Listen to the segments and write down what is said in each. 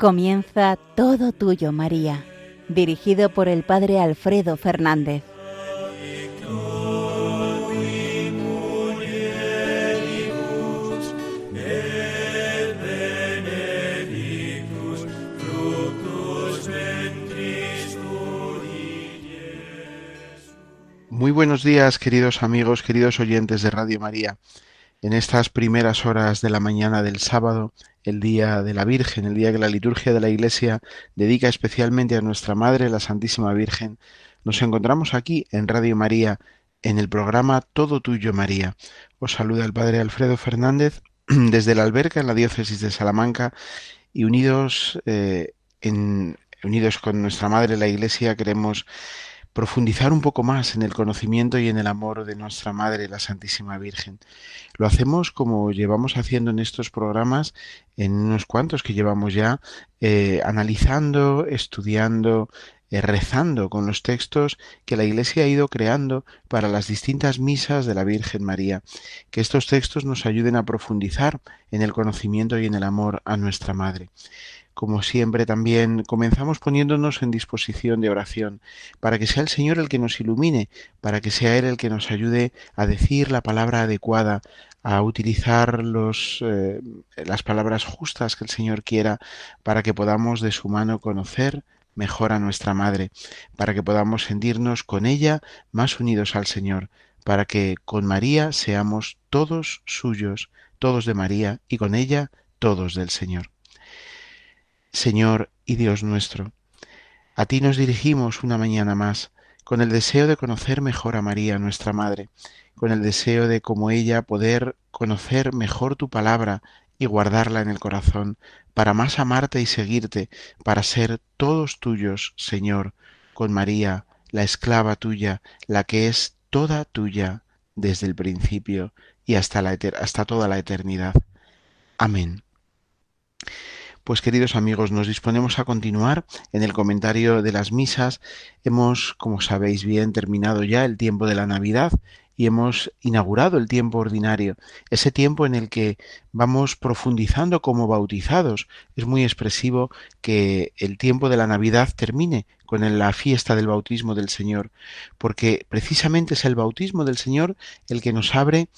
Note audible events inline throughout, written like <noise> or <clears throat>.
Comienza Todo Tuyo, María, dirigido por el Padre Alfredo Fernández. Muy buenos días, queridos amigos, queridos oyentes de Radio María. En estas primeras horas de la mañana del sábado, el día de la Virgen, el día que la liturgia de la Iglesia dedica especialmente a nuestra Madre, la Santísima Virgen, nos encontramos aquí en Radio María, en el programa Todo Tuyo María. Os saluda el Padre Alfredo Fernández <clears throat> desde la alberca en la diócesis de Salamanca y unidos, eh, unidos con nuestra Madre, la Iglesia, queremos profundizar un poco más en el conocimiento y en el amor de nuestra Madre, la Santísima Virgen. Lo hacemos como llevamos haciendo en estos programas, en unos cuantos que llevamos ya, eh, analizando, estudiando, eh, rezando con los textos que la Iglesia ha ido creando para las distintas misas de la Virgen María. Que estos textos nos ayuden a profundizar en el conocimiento y en el amor a nuestra Madre como siempre también comenzamos poniéndonos en disposición de oración, para que sea el Señor el que nos ilumine, para que sea Él el que nos ayude a decir la palabra adecuada, a utilizar los, eh, las palabras justas que el Señor quiera, para que podamos de su mano conocer mejor a nuestra Madre, para que podamos sentirnos con ella más unidos al Señor, para que con María seamos todos suyos, todos de María, y con ella todos del Señor. Señor y Dios nuestro, a ti nos dirigimos una mañana más, con el deseo de conocer mejor a María, nuestra Madre, con el deseo de, como ella, poder conocer mejor tu palabra y guardarla en el corazón, para más amarte y seguirte, para ser todos tuyos, Señor, con María, la esclava tuya, la que es toda tuya desde el principio y hasta, la hasta toda la eternidad. Amén. Pues queridos amigos, nos disponemos a continuar en el comentario de las misas. Hemos, como sabéis bien, terminado ya el tiempo de la Navidad y hemos inaugurado el tiempo ordinario, ese tiempo en el que vamos profundizando como bautizados. Es muy expresivo que el tiempo de la Navidad termine con la fiesta del bautismo del Señor, porque precisamente es el bautismo del Señor el que nos abre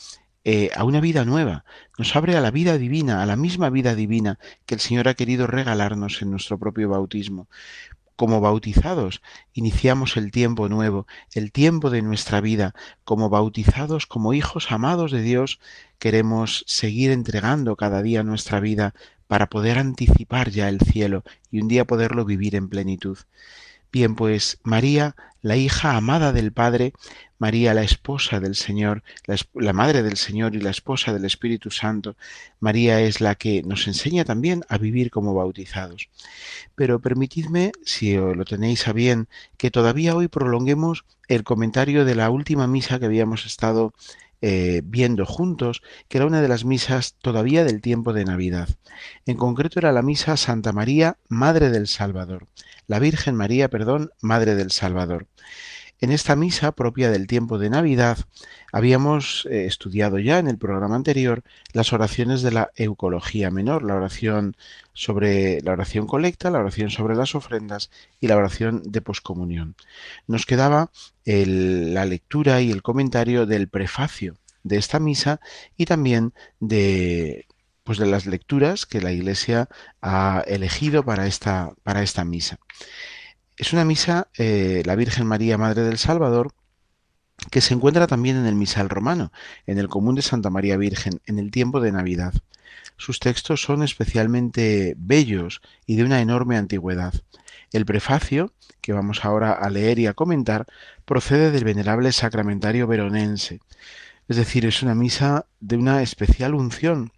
eh, a una vida nueva, nos abre a la vida divina, a la misma vida divina que el Señor ha querido regalarnos en nuestro propio bautismo. Como bautizados, iniciamos el tiempo nuevo, el tiempo de nuestra vida. Como bautizados, como hijos amados de Dios, queremos seguir entregando cada día nuestra vida para poder anticipar ya el cielo y un día poderlo vivir en plenitud. Bien, pues María, la hija amada del Padre, María, la esposa del Señor, la, madre del Señor y la esposa del Espíritu Santo, María es la que nos enseña también a vivir como bautizados. Pero permitidme, si lo tenéis a bien, que todavía hoy prolonguemos el comentario de la última misa que habíamos estado eh, viendo juntos, que era una de las misas todavía del tiempo de Navidad. En concreto era la misa Santa María, Madre del Salvador la Virgen María, perdón, Madre del Salvador. En esta misa propia del tiempo de Navidad habíamos eh, estudiado ya en el programa anterior las oraciones de la Eucología menor, la oración sobre la oración colecta, la oración sobre las ofrendas y la oración de poscomunión. Nos quedaba la lectura y el comentario del prefacio de esta misa y también de pues de las lecturas que la Iglesia ha elegido para esta, para esta misa. Es una misa, eh, la Virgen María, Madre del Salvador, que se encuentra también en el misal romano, en el común de Santa María Virgen, en el tiempo de Navidad. Sus textos son especialmente bellos y de una enorme antigüedad. El prefacio, que vamos ahora a leer y a comentar, procede del venerable sacramentario veronense. Es decir, es una misa de una especial unción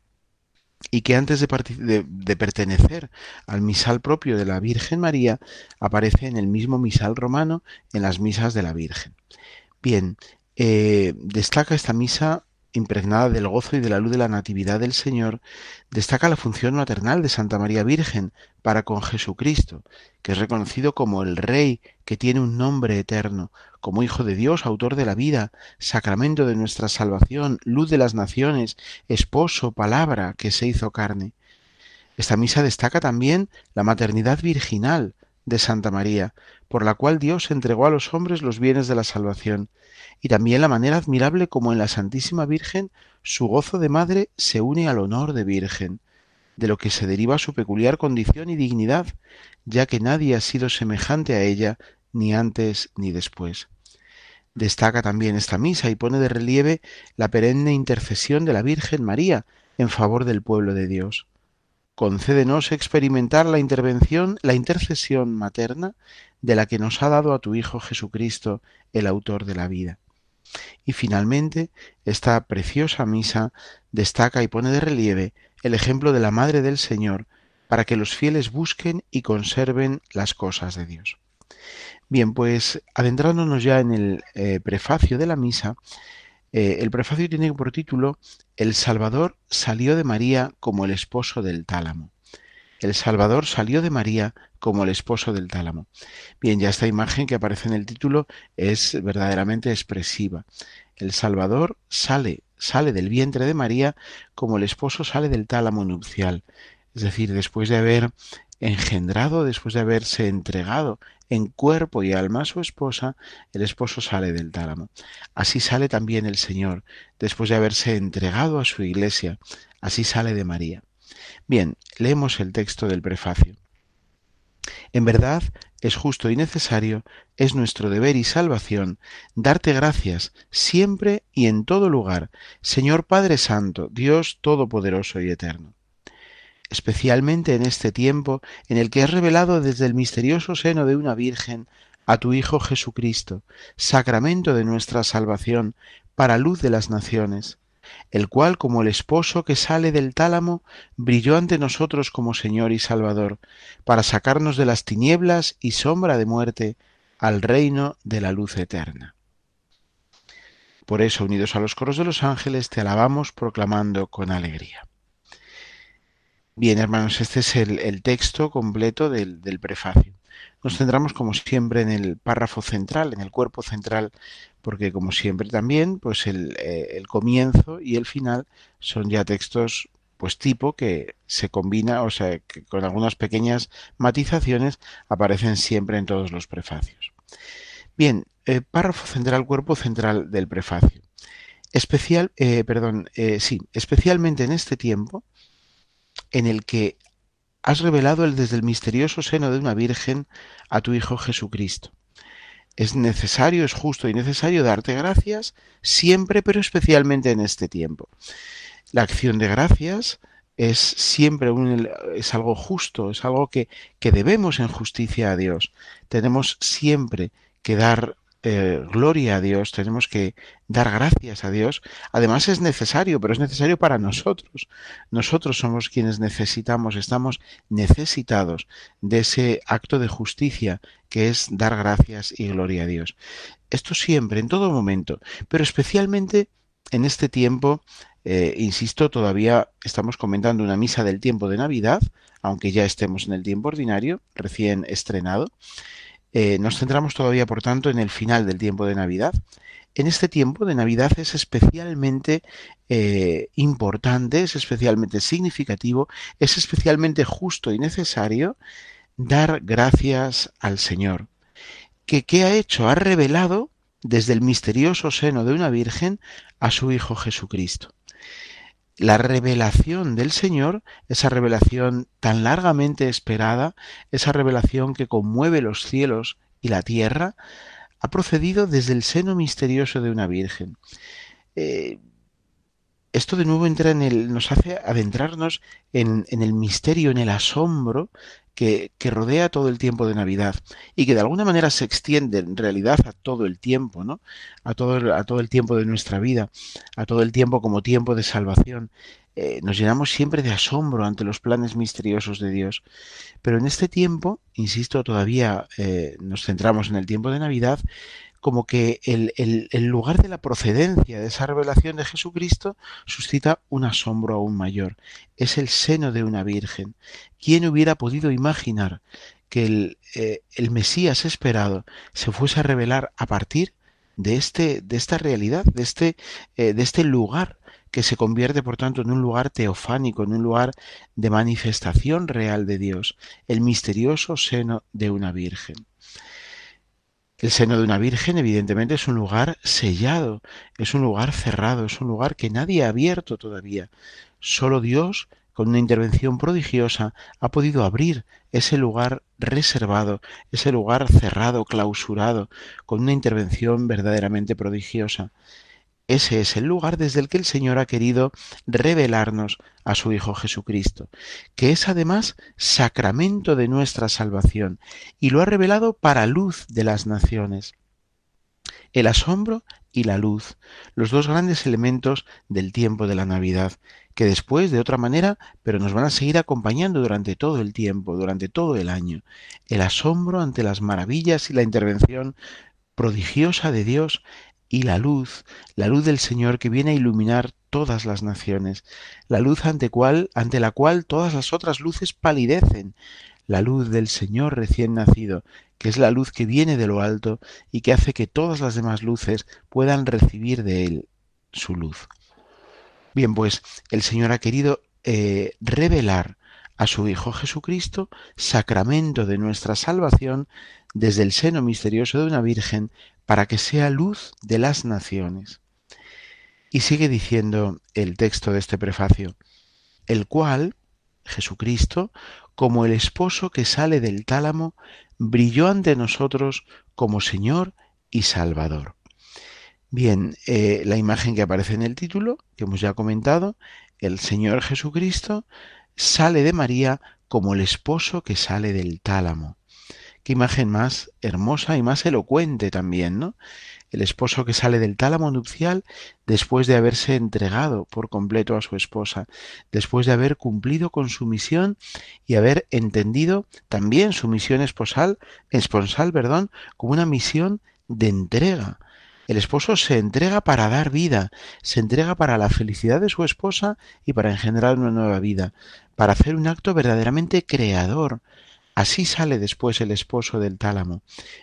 y que antes de, pertenecer al misal propio de la Virgen María, aparece en el mismo misal romano en las misas de la Virgen. Bien, eh, destaca esta misa impregnada del gozo y de la luz de la Natividad del Señor, destaca la función maternal de Santa María Virgen para con Jesucristo, que es reconocido como el Rey que tiene un nombre eterno, como Hijo de Dios, autor de la vida, sacramento de nuestra salvación, luz de las naciones, esposo, palabra que se hizo carne. Esta misa destaca también la maternidad virginal de Santa María, por la cual Dios entregó a los hombres los bienes de la salvación, y también la manera admirable como en la Santísima Virgen su gozo de madre se une al honor de Virgen, de lo que se deriva su peculiar condición y dignidad, ya que nadie ha sido semejante a ella ni antes ni después. Destaca también esta misa y pone de relieve la perenne intercesión de la Virgen María en favor del pueblo de Dios. Concédenos experimentar la intervención, la intercesión materna de la que nos ha dado a tu Hijo Jesucristo, el autor de la vida. Y finalmente, esta preciosa misa destaca y pone de relieve el ejemplo de la Madre del Señor para que los fieles busquen y conserven las cosas de Dios. Bien, pues adentrándonos ya en el eh, prefacio de la misa, eh, el prefacio tiene por título El Salvador salió de María como el esposo del tálamo. El Salvador salió de María como el esposo del tálamo. Bien, ya esta imagen que aparece en el título es verdaderamente expresiva. El Salvador sale, sale del vientre de María como el esposo sale del tálamo nupcial. Es decir, después de haber engendrado, después de haberse entregado en cuerpo y alma a su esposa, el esposo sale del tálamo. Así sale también el Señor, después de haberse entregado a su iglesia, así sale de María. Bien, leemos el texto del prefacio. En verdad, es justo y necesario, es nuestro deber y salvación, darte gracias siempre y en todo lugar, Señor Padre Santo, Dios Todopoderoso y Eterno especialmente en este tiempo en el que has revelado desde el misterioso seno de una Virgen a tu Hijo Jesucristo, sacramento de nuestra salvación, para luz de las naciones, el cual, como el esposo que sale del tálamo, brilló ante nosotros como Señor y Salvador, para sacarnos de las tinieblas y sombra de muerte al reino de la luz eterna. Por eso, unidos a los coros de los ángeles, te alabamos proclamando con alegría. Bien, hermanos, este es el, texto completo del, prefacio. Nos centramos, como siempre, en el párrafo central, en el cuerpo central, porque, como siempre, también, pues el, eh, comienzo y el final son ya textos pues tipo que se combina, o sea, que con algunas pequeñas matizaciones aparecen siempre en todos los prefacios. Bien, eh, párrafo central, cuerpo central del prefacio. Especial, eh, perdón, sí, especialmente en este tiempo, en el que has revelado el desde el misterioso seno de una Virgen a tu Hijo Jesucristo. Es necesario, es justo y necesario darte gracias siempre, pero especialmente en este tiempo. La acción de gracias es siempre un, es algo justo, es algo que, que debemos en justicia a Dios. Tenemos siempre que dar eh, gloria a Dios, tenemos que dar gracias a Dios. Además es necesario, pero es necesario para nosotros. Nosotros somos quienes necesitamos, estamos necesitados de ese acto de justicia que es dar gracias y gloria a Dios. Esto siempre, en todo momento, pero especialmente en este tiempo, eh, insisto, todavía estamos comentando una misa del tiempo de Navidad, aunque ya estemos en el tiempo ordinario, recién estrenado. Eh, nos centramos todavía, por tanto, en el final del tiempo de Navidad. En este tiempo de Navidad es especialmente eh, importante, es especialmente significativo, es especialmente justo y necesario dar gracias al Señor. Que ¿Qué ha hecho? Ha revelado desde el misterioso seno de una Virgen a su Hijo Jesucristo la revelación del Señor, esa revelación tan largamente esperada, esa revelación que conmueve los cielos y la tierra, ha procedido desde el seno misterioso de una Virgen. Eh, esto de nuevo entra en el, nos hace adentrarnos en, en el misterio, en el asombro que, rodea todo el tiempo de Navidad y que de alguna manera se extiende en realidad a todo el tiempo, ¿no? A todo, a todo el tiempo de nuestra vida, a todo el tiempo como tiempo de salvación. Eh, nos llenamos siempre de asombro ante los planes misteriosos de Dios. Pero en este tiempo, insisto, todavía eh, nos centramos en el tiempo de Navidad, como que el, el, lugar de la procedencia de esa revelación de Jesucristo suscita un asombro aún mayor. Es el seno de una virgen. ¿Quién hubiera podido imaginar que el, eh, el Mesías esperado se fuese a revelar a partir de, este, de esta realidad, de este, eh, de este lugar que se convierte por tanto en un lugar teofánico, en un lugar de manifestación real de Dios, el misterioso seno de una virgen. El seno de una virgen evidentemente es un lugar sellado, es un lugar cerrado, es un lugar que nadie ha abierto todavía. Solo Dios, con una intervención prodigiosa, ha podido abrir ese lugar reservado, ese lugar cerrado, clausurado, con una intervención verdaderamente prodigiosa. Ese es el lugar desde el que el Señor ha querido revelarnos a su Hijo Jesucristo, que es además sacramento de nuestra salvación, y lo ha revelado para luz de las naciones. El asombro y la luz, los dos grandes elementos del tiempo de la Navidad, que después, de otra manera, pero nos van a seguir acompañando durante todo el tiempo, durante todo el año. El asombro ante las maravillas y la intervención prodigiosa de Dios y la luz, la luz del Señor que viene a iluminar todas las naciones, la luz ante, cual, ante la cual todas las otras luces palidecen, la luz del Señor recién nacido, que es la luz que viene de lo alto y que hace que todas las demás luces puedan recibir de Él su luz. Bien, pues el Señor ha querido eh, revelar a su Hijo Jesucristo, sacramento de nuestra salvación, desde el seno misterioso de una Virgen, para que sea luz de las naciones. Y sigue diciendo el texto de este prefacio, el cual, Jesucristo, como el esposo que sale del tálamo, brilló ante nosotros como Señor y Salvador. Bien, eh, la imagen que aparece en el título, que hemos ya comentado, el Señor Jesucristo sale de María como el esposo que sale del tálamo. Qué imagen más hermosa y más elocuente también, ¿no? El esposo que sale del tálamo nupcial después de haberse entregado por completo a su esposa, después de haber cumplido con su misión y haber entendido también su misión esposal, esponsal, perdón, como una misión de entrega. El esposo se entrega para dar vida, se entrega para la felicidad de su esposa y para engendrar una nueva vida, para hacer un acto verdaderamente creador, Así sale después el esposo del tálamo.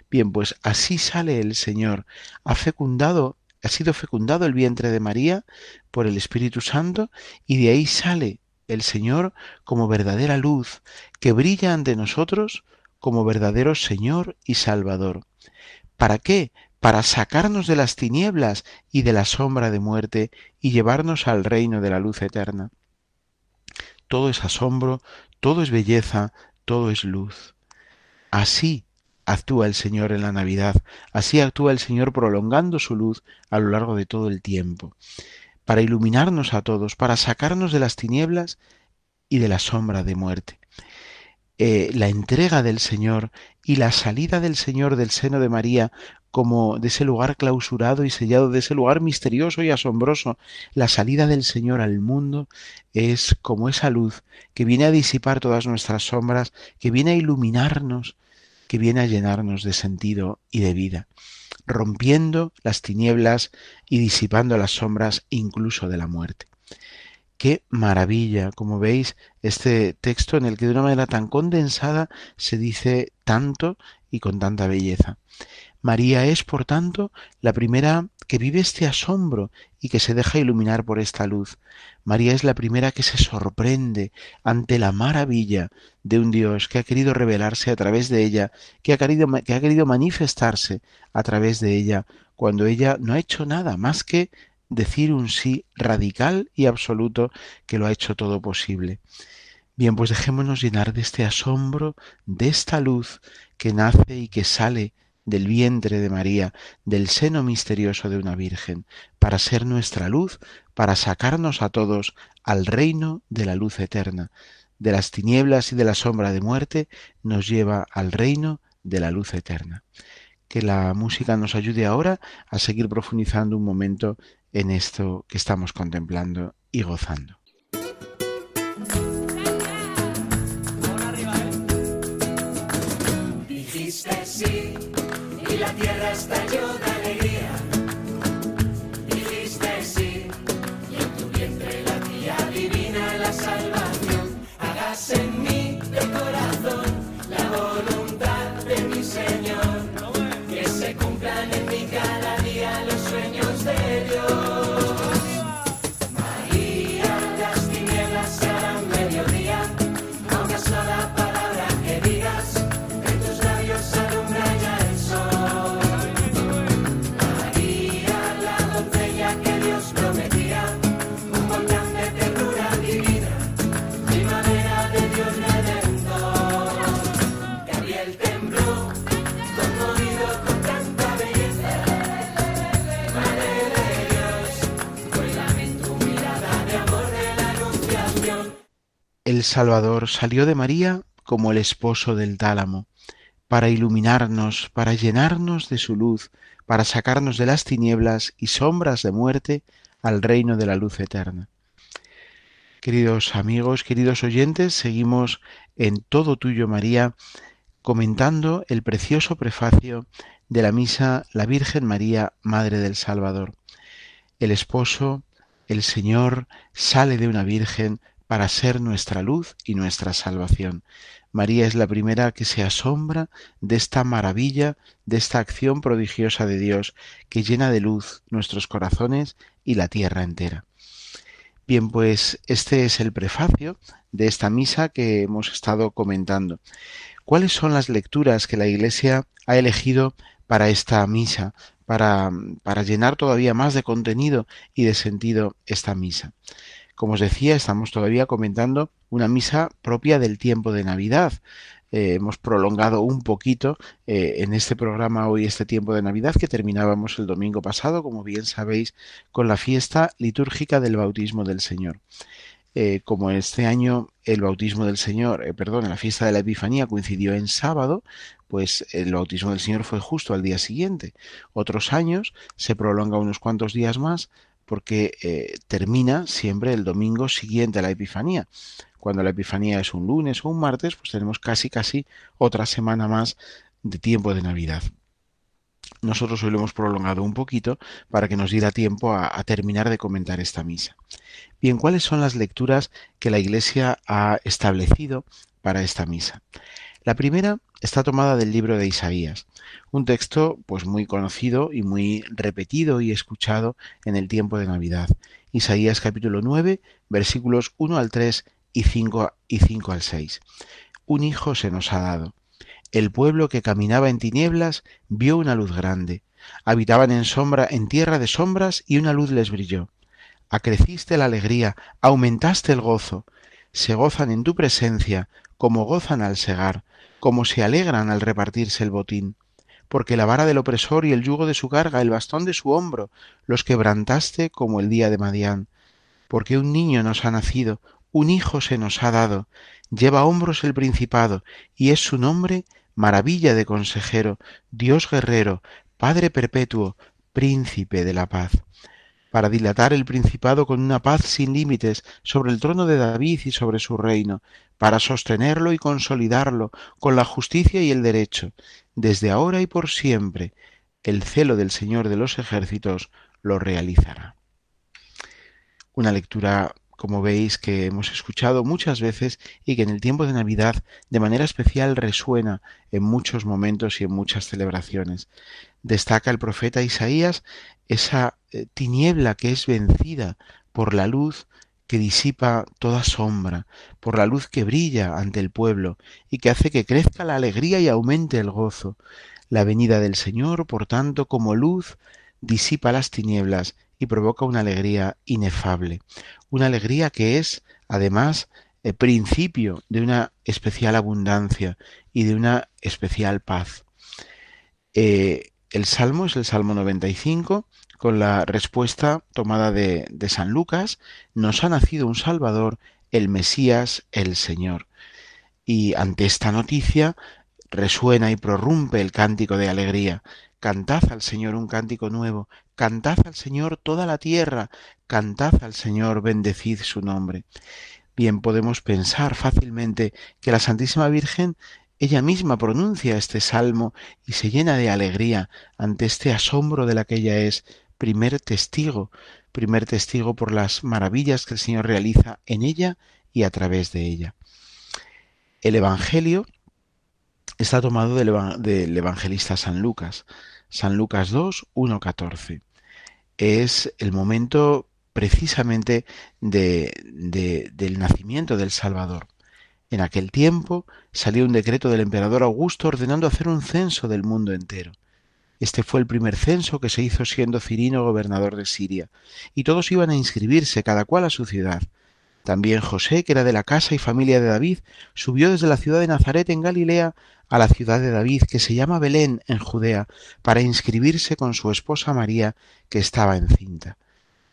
Bien, pues así sale el Señor. Ha fecundado, ha sido fecundado el vientre de María por el Espíritu Santo y de ahí sale el Señor como verdadera luz que brilla ante nosotros como verdadero Señor y Salvador. ¿Para qué? Para sacarnos de las tinieblas y de la sombra de muerte y llevarnos al reino de la luz eterna. Todo es asombro, todo es belleza, todo es luz. Así actúa el Señor en la Navidad, así actúa el Señor prolongando su luz a lo largo de todo el tiempo, para iluminarnos a todos, para sacarnos de las tinieblas y de la sombra de muerte. Eh, la entrega del Señor y la salida del Señor del seno de María como de ese lugar clausurado y sellado, de ese lugar misterioso y asombroso. La salida del Señor al mundo es como esa luz que viene a disipar todas nuestras sombras, que viene a iluminarnos, que viene a llenarnos de sentido y de vida, rompiendo las tinieblas y disipando las sombras incluso de la muerte. Qué maravilla, como veis, este texto en el que de una manera tan condensada se dice tanto y con tanta belleza. María es, por tanto, la primera que vive este asombro y que se deja iluminar por esta luz. María es la primera que se sorprende ante la maravilla de un Dios que ha querido revelarse a través de ella, que ha querido, que ha querido manifestarse a través de ella, cuando ella no ha hecho nada más que decir un sí radical y absoluto que lo ha hecho todo posible. Bien, pues dejémonos llenar de este asombro, de esta luz que nace y que sale del vientre de María, del seno misterioso de una Virgen, para ser nuestra luz, para sacarnos a todos al reino de la luz eterna. De las tinieblas y de la sombra de muerte nos lleva al reino de la luz eterna. Que la música nos ayude ahora a seguir profundizando un momento en esto que estamos contemplando y gozando. La tierra estalló el Salvador salió de María como el esposo del tálamo, para iluminarnos, para llenarnos de su luz, para sacarnos de las tinieblas y sombras de muerte al reino de la luz eterna. Queridos amigos, queridos oyentes, seguimos en Todo Tuyo María comentando el precioso prefacio de la misa La Virgen María, Madre del Salvador. El esposo, el Señor, sale de una Virgen para ser nuestra luz y nuestra salvación. María es la primera que se asombra de esta maravilla, de esta acción prodigiosa de Dios que llena de luz nuestros corazones y la tierra entera. Bien, pues este es el prefacio de esta misa que hemos estado comentando. ¿Cuáles son las lecturas que la Iglesia ha elegido para esta misa, para, para llenar todavía más de contenido y de sentido esta misa? Como os decía, estamos todavía comentando una misa propia del tiempo de Navidad. Eh, hemos prolongado un poquito eh, en este programa hoy este tiempo de Navidad que terminábamos el domingo pasado, como bien sabéis, con la fiesta litúrgica del bautismo del Señor. Eh, como este año el bautismo del Señor, perdón, la fiesta de la Epifanía coincidió en sábado, pues el bautismo del Señor fue justo al día siguiente. Otros años se prolonga unos cuantos días más porque termina siempre el domingo siguiente a la Epifanía cuando la Epifanía es un lunes o un martes, pues tenemos casi casi otra semana más de tiempo de Navidad. Nosotros hoy lo hemos prolongado un poquito para que nos diera tiempo a, a terminar de comentar esta misa. Bien, ¿cuáles son las lecturas que la Iglesia ha establecido para esta misa? La primera está tomada del libro de Isaías, un texto pues muy conocido y muy repetido y escuchado en el tiempo de Navidad. Isaías capítulo 9, versículos 1 al 3 y 5 y al 6. Un hijo se nos ha dado. El pueblo que caminaba en tinieblas vio una luz grande. Habitaban en sombra, en tierra de sombras, y una luz les brilló. Acreciste la alegría, aumentaste el gozo. Se gozan en tu presencia, como gozan al segar, como se alegran al repartirse el botín. Porque la vara del opresor y el yugo de su carga, el bastón de su hombro, los quebrantaste como el día de Madián. Porque un niño nos ha nacido, un hijo se nos ha dado, lleva a hombros el principado, y es su nombre maravilla de consejero, Dios guerrero, Padre perpetuo, príncipe de la paz para dilatar el principado con una paz sin límites sobre el trono de David y sobre su reino, para sostenerlo y consolidarlo con la justicia y el derecho, desde ahora y por siempre. El celo del Señor de los ejércitos lo realizará. Una lectura como veis que hemos escuchado muchas veces y que en el tiempo de Navidad de manera especial resuena en muchos momentos y en muchas celebraciones. Destaca el profeta Isaías esa eh, tiniebla que es vencida por la luz que disipa toda sombra, por la luz que brilla ante el pueblo y que hace que crezca la alegría y aumente el gozo. La venida del Señor, por tanto, como luz, disipa las tinieblas y provoca una alegría inefable, una alegría que es, además, el principio de una especial abundancia y de una especial paz. Eh, el Salmo es el Salmo 95, con la respuesta tomada de, de San Lucas, nos ha nacido un Salvador, el Mesías, el Señor. Y ante esta noticia resuena y prorrumpe el cántico de alegría. Cantad al Señor un cántico nuevo, cantad al Señor toda la tierra, cantad al Señor, bendecid su nombre. Bien, podemos pensar fácilmente que la Santísima Virgen ella misma pronuncia este salmo y se llena de alegría ante este asombro de la que ella es primer testigo, primer testigo por las maravillas que el Señor realiza en ella y a través de ella. El Evangelio está tomado del, evangelista San Lucas. San Lucas 2, 1, 14. Es el momento precisamente de, del nacimiento del Salvador. En aquel tiempo salió un decreto del emperador Augusto ordenando hacer un censo del mundo entero. Este fue el primer censo que se hizo siendo Cirino gobernador de Siria, y todos iban a inscribirse, cada cual a su ciudad. También José, que era de la casa y familia de David, subió desde la ciudad de Nazaret en Galilea a la ciudad de David, que se llama Belén en Judea, para inscribirse con su esposa María, que estaba encinta.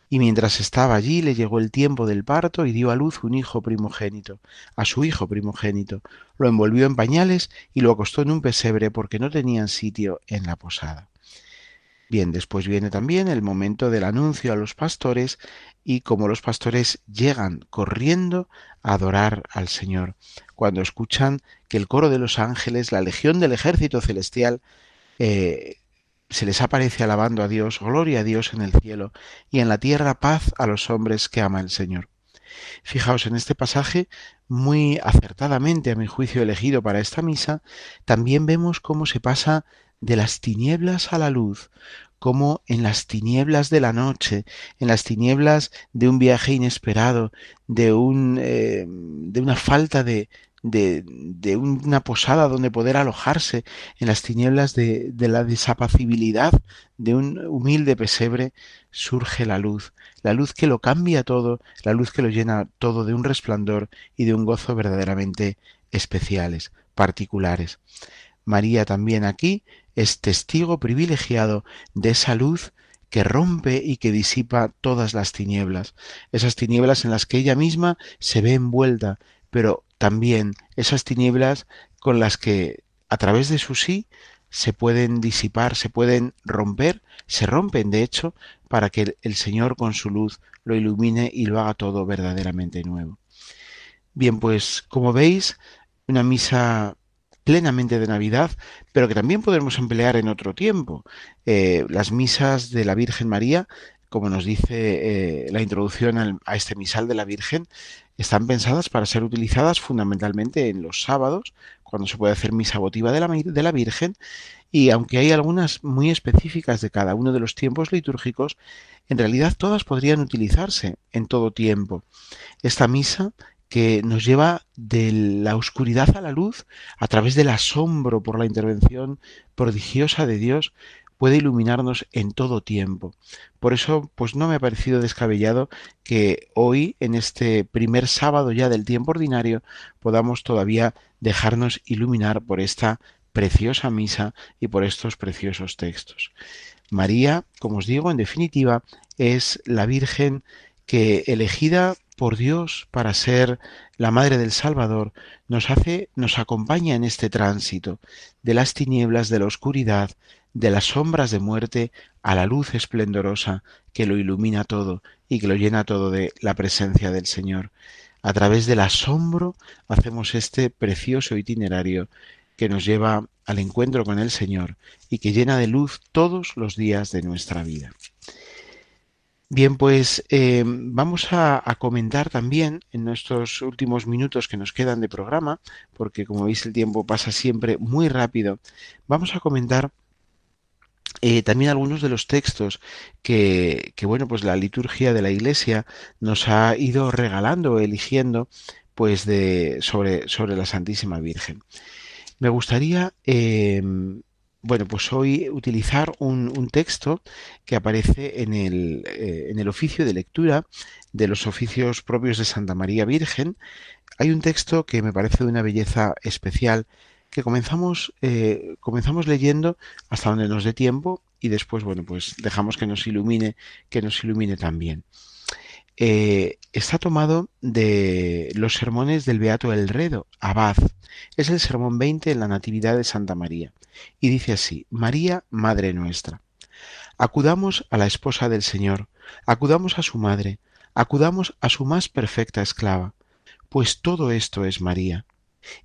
Y mientras estaba allí le llegó el tiempo del parto y dio a luz un hijo primogénito, a su hijo primogénito. Lo envolvió en pañales y lo acostó en un pesebre porque no tenían sitio en la posada. Bien, después viene también el momento del anuncio a los pastores y como los pastores llegan corriendo a adorar al Señor, cuando escuchan que el coro de los ángeles, la legión del ejército celestial, eh, se les aparece alabando a Dios, gloria a Dios en el cielo y en la tierra paz a los hombres que ama el Señor. Fijaos en este pasaje, muy acertadamente a mi juicio elegido para esta misa, también vemos cómo se pasa de las tinieblas a la luz, como en las tinieblas de la noche, en las tinieblas de un viaje inesperado, de, un, eh, de una falta de, de, de, una posada donde poder alojarse, en las tinieblas de, de la desapacibilidad de un humilde pesebre, surge la luz, la luz que lo cambia todo, la luz que lo llena todo de un resplandor y de un gozo verdaderamente especiales, particulares. María también aquí es testigo privilegiado de esa luz que rompe y que disipa todas las tinieblas, esas tinieblas en las que ella misma se ve envuelta, pero también esas tinieblas con las que a través de su sí se pueden disipar, se pueden romper, se rompen de hecho para que el Señor con su luz lo ilumine y lo haga todo verdaderamente nuevo. Bien, pues como veis, una misa plenamente de Navidad, pero que también podemos emplear en otro tiempo. Eh, las misas de la Virgen María, como nos dice eh, la introducción a este misal de la Virgen, están pensadas para ser utilizadas fundamentalmente en los sábados, cuando se puede hacer misa votiva de la, de la Virgen, y aunque hay algunas muy específicas de cada uno de los tiempos litúrgicos, en realidad todas podrían utilizarse en todo tiempo. Esta misa que nos lleva de la oscuridad a la luz a través del asombro por la intervención prodigiosa de Dios puede iluminarnos en todo tiempo. Por eso, pues no me ha parecido descabellado que hoy, en este primer sábado ya del tiempo ordinario, podamos todavía dejarnos iluminar por esta preciosa misa y por estos preciosos textos. María, como os digo, en definitiva, es la Virgen que elegida por Dios para ser la madre del Salvador, nos hace, nos acompaña en este tránsito de las tinieblas de la oscuridad, de las sombras de muerte a la luz esplendorosa que lo ilumina todo y que lo llena todo de la presencia del Señor. A través del asombro hacemos este precioso itinerario que nos lleva al encuentro con el Señor y que llena de luz todos los días de nuestra vida. Bien, pues eh, vamos a, comentar también en nuestros últimos minutos que nos quedan de programa, porque como veis el tiempo pasa siempre muy rápido, vamos a comentar eh, también algunos de los textos que, bueno, pues la liturgia de la Iglesia nos ha ido regalando, eligiendo, pues de sobre, sobre la Santísima Virgen. Me gustaría eh, bueno, pues hoy utilizar un, texto que aparece en el, eh, en el oficio de lectura de los oficios propios de Santa María Virgen. Hay un texto que me parece de una belleza especial que comenzamos, eh, comenzamos leyendo hasta donde nos dé tiempo y después, bueno, pues dejamos que nos ilumine, que nos ilumine también. Eh, está tomado de los sermones del Beato Elredo, Abad. Es el sermón 20 en la Natividad de Santa María. Y dice así, María, Madre nuestra. Acudamos a la esposa del Señor, acudamos a su madre, acudamos a su más perfecta esclava, pues todo esto es María.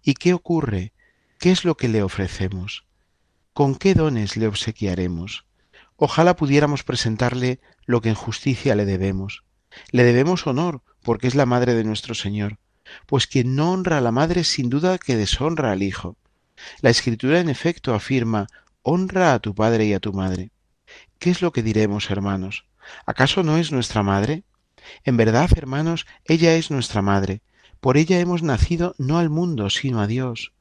¿Y qué ocurre? ¿Qué es lo que le ofrecemos? ¿Con qué dones le obsequiaremos? Ojalá pudiéramos presentarle lo que en justicia le debemos le debemos honor, porque es la madre de nuestro Señor, pues quien no honra a la madre sin duda que deshonra al Hijo. La Escritura en efecto afirma, honra a tu padre y a tu madre. ¿Qué es lo que diremos, hermanos? ¿Acaso no es nuestra madre? En verdad, hermanos, ella es nuestra madre. Por ella hemos nacido no al mundo, sino a Dios.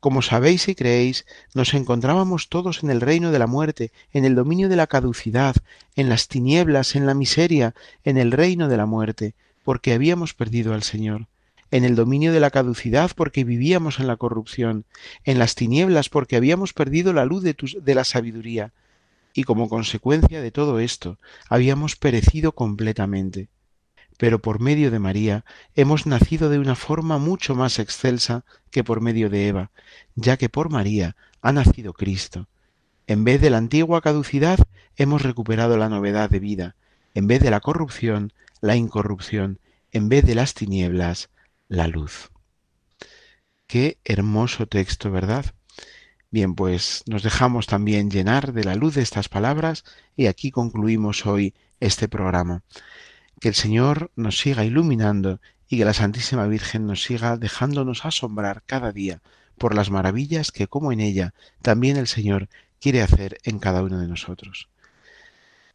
Como sabéis y creéis, nos encontrábamos todos en el reino de la muerte, en el dominio de la caducidad, en las tinieblas, en la miseria, en el reino de la muerte, porque habíamos perdido al Señor, en el dominio de la caducidad porque vivíamos en la corrupción, en las tinieblas porque habíamos perdido la luz de, la sabiduría. y como consecuencia de todo esto habíamos perecido completamente. Pero por medio de María hemos nacido de una forma mucho más excelsa que por medio de Eva, ya que por María ha nacido Cristo. En vez de la antigua caducidad hemos recuperado la novedad de vida, en vez de la corrupción, la incorrupción, en vez de las tinieblas, la luz. Qué hermoso texto, ¿verdad? Bien, pues nos dejamos también llenar de la luz de estas palabras y aquí concluimos hoy este programa. Que el Señor nos siga iluminando y que la Santísima Virgen nos siga dejándonos asombrar cada día por las maravillas que como en ella también el Señor quiere hacer en cada uno de nosotros.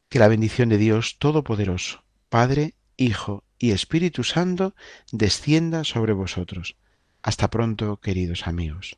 Que la bendición de Dios Todopoderoso, Padre, Hijo y Espíritu Santo descienda sobre vosotros. Hasta pronto, queridos amigos.